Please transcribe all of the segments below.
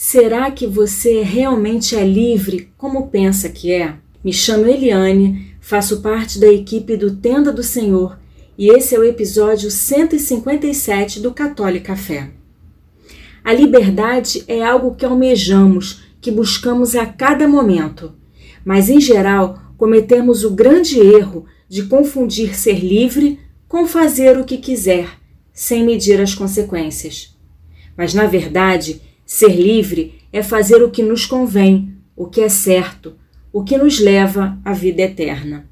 Será que você realmente é livre como pensa que é? Me chamo Eliane, faço parte da equipe do Tenda do Senhor e esse é o episódio 157 do Católica Fé. A liberdade é algo que almejamos, que buscamos a cada momento, mas em geral cometemos o grande erro de confundir ser livre com fazer o que quiser, sem medir as consequências. Mas na verdade, Ser livre é fazer o que nos convém, o que é certo, o que nos leva à vida eterna.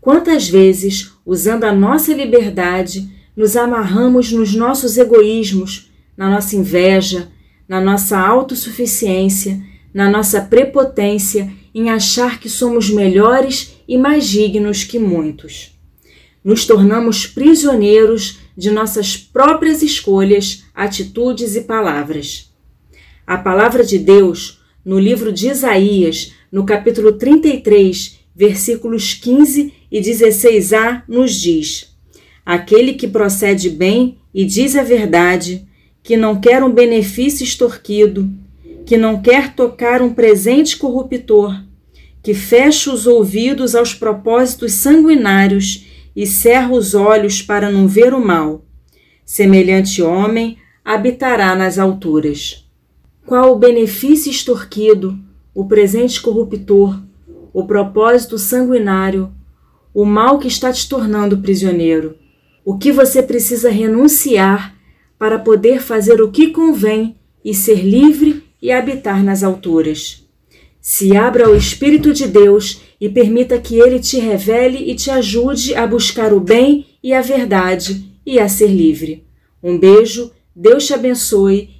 Quantas vezes, usando a nossa liberdade, nos amarramos nos nossos egoísmos, na nossa inveja, na nossa autossuficiência, na nossa prepotência em achar que somos melhores e mais dignos que muitos. Nos tornamos prisioneiros de nossas próprias escolhas, atitudes e palavras. A palavra de Deus, no livro de Isaías, no capítulo 33, versículos 15 e 16a, nos diz: Aquele que procede bem e diz a verdade, que não quer um benefício extorquido, que não quer tocar um presente corruptor, que fecha os ouvidos aos propósitos sanguinários e cerra os olhos para não ver o mal. Semelhante homem habitará nas alturas. Qual o benefício extorquido, o presente corruptor, o propósito sanguinário, o mal que está te tornando prisioneiro? O que você precisa renunciar para poder fazer o que convém e ser livre e habitar nas alturas? Se abra ao Espírito de Deus e permita que ele te revele e te ajude a buscar o bem e a verdade e a ser livre. Um beijo, Deus te abençoe